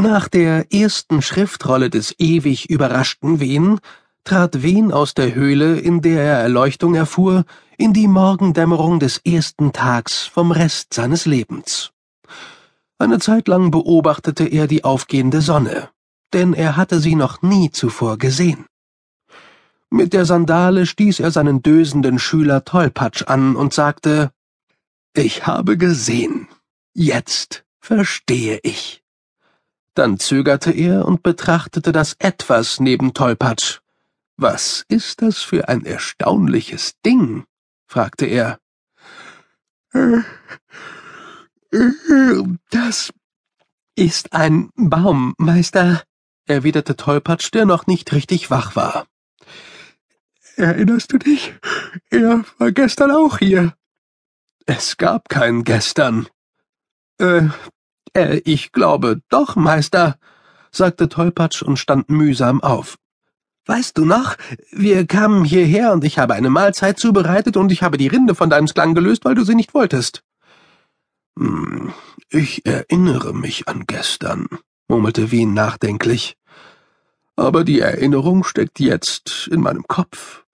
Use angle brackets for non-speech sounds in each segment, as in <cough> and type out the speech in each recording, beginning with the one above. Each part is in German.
Nach der ersten Schriftrolle des ewig überraschten Wen trat Wen aus der Höhle, in der er Erleuchtung erfuhr, in die Morgendämmerung des ersten Tags vom Rest seines Lebens. Eine Zeit lang beobachtete er die aufgehende Sonne, denn er hatte sie noch nie zuvor gesehen. Mit der Sandale stieß er seinen dösenden Schüler Tollpatsch an und sagte Ich habe gesehen. Jetzt verstehe ich. Dann zögerte er und betrachtete das Etwas neben Tollpatsch. Was ist das für ein erstaunliches Ding? fragte er. Das ist ein Baum, Meister, erwiderte Tollpatsch, der noch nicht richtig wach war. Erinnerst du dich? Er war gestern auch hier. Es gab kein gestern. Äh, äh, ich glaube doch, Meister, sagte Tollpatsch und stand mühsam auf. Weißt du noch, wir kamen hierher und ich habe eine Mahlzeit zubereitet und ich habe die Rinde von deinem Sklang gelöst, weil du sie nicht wolltest. Hm, ich erinnere mich an gestern, murmelte Wien nachdenklich. Aber die Erinnerung steckt jetzt in meinem Kopf.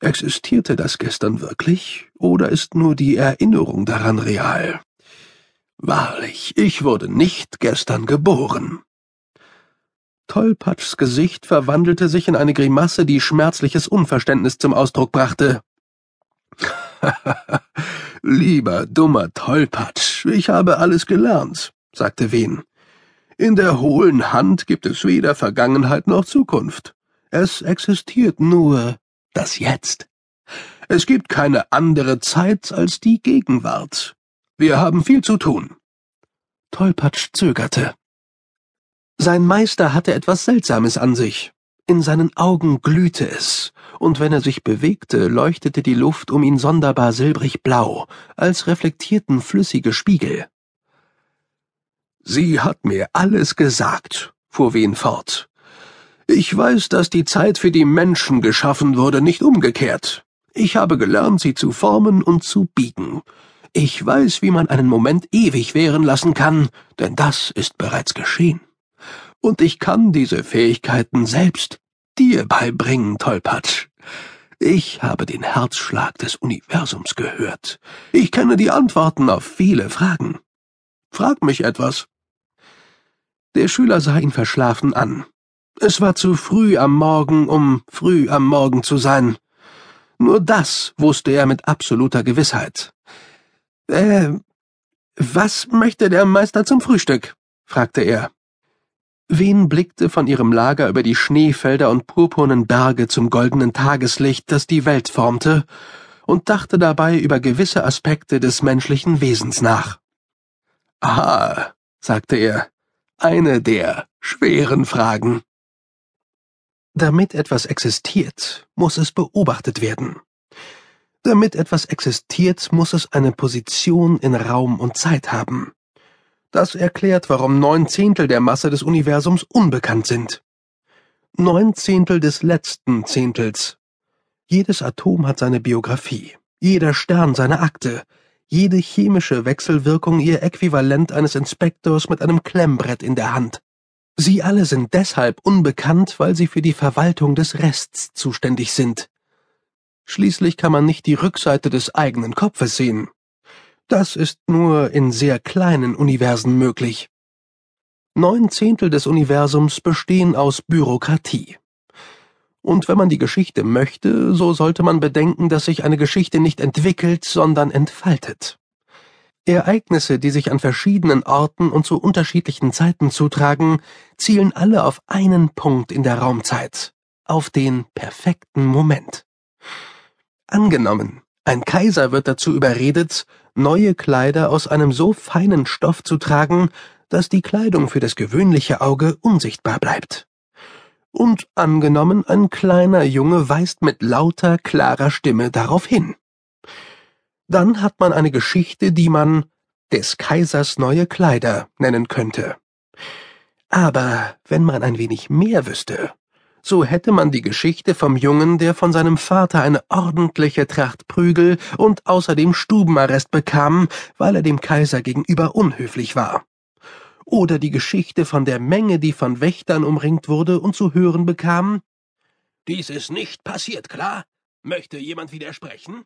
Existierte das gestern wirklich, oder ist nur die Erinnerung daran real? Wahrlich, ich wurde nicht gestern geboren. Tollpatschs Gesicht verwandelte sich in eine Grimasse, die schmerzliches Unverständnis zum Ausdruck brachte. <laughs> Lieber dummer Tollpatsch, ich habe alles gelernt, sagte Wen. In der hohlen Hand gibt es weder Vergangenheit noch Zukunft. Es existiert nur das Jetzt. Es gibt keine andere Zeit als die Gegenwart. Wir haben viel zu tun. Tollpatsch zögerte. Sein Meister hatte etwas Seltsames an sich. In seinen Augen glühte es, und wenn er sich bewegte, leuchtete die Luft um ihn sonderbar silbrig blau, als reflektierten flüssige Spiegel. Sie hat mir alles gesagt, fuhr Wen fort. Ich weiß, dass die Zeit für die Menschen geschaffen wurde, nicht umgekehrt. Ich habe gelernt, sie zu formen und zu biegen. Ich weiß, wie man einen Moment ewig währen lassen kann, denn das ist bereits geschehen. Und ich kann diese Fähigkeiten selbst dir beibringen, Tollpatsch. Ich habe den Herzschlag des Universums gehört. Ich kenne die Antworten auf viele Fragen. Frag mich etwas. Der Schüler sah ihn verschlafen an. Es war zu früh am Morgen, um früh am Morgen zu sein. Nur das wusste er mit absoluter Gewissheit. Äh, was möchte der Meister zum Frühstück? fragte er. Wen blickte von ihrem Lager über die Schneefelder und purpurnen Berge zum goldenen Tageslicht, das die Welt formte, und dachte dabei über gewisse Aspekte des menschlichen Wesens nach. Ah, sagte er, eine der schweren Fragen. Damit etwas existiert, muss es beobachtet werden. Damit etwas existiert, muss es eine Position in Raum und Zeit haben. Das erklärt, warum neun Zehntel der Masse des Universums unbekannt sind. Neun Zehntel des letzten Zehntels. Jedes Atom hat seine Biografie, jeder Stern seine Akte, jede chemische Wechselwirkung ihr Äquivalent eines Inspektors mit einem Klemmbrett in der Hand. Sie alle sind deshalb unbekannt, weil sie für die Verwaltung des Rests zuständig sind. Schließlich kann man nicht die Rückseite des eigenen Kopfes sehen. Das ist nur in sehr kleinen Universen möglich. Neun Zehntel des Universums bestehen aus Bürokratie. Und wenn man die Geschichte möchte, so sollte man bedenken, dass sich eine Geschichte nicht entwickelt, sondern entfaltet. Ereignisse, die sich an verschiedenen Orten und zu unterschiedlichen Zeiten zutragen, zielen alle auf einen Punkt in der Raumzeit, auf den perfekten Moment. Angenommen, ein Kaiser wird dazu überredet, neue Kleider aus einem so feinen Stoff zu tragen, dass die Kleidung für das gewöhnliche Auge unsichtbar bleibt. Und angenommen, ein kleiner Junge weist mit lauter, klarer Stimme darauf hin. Dann hat man eine Geschichte, die man des Kaisers neue Kleider nennen könnte. Aber wenn man ein wenig mehr wüsste, so hätte man die Geschichte vom Jungen, der von seinem Vater eine ordentliche Tracht Prügel und außerdem Stubenarrest bekam, weil er dem Kaiser gegenüber unhöflich war. Oder die Geschichte von der Menge, die von Wächtern umringt wurde und zu hören bekam, Dies ist nicht passiert, klar? Möchte jemand widersprechen?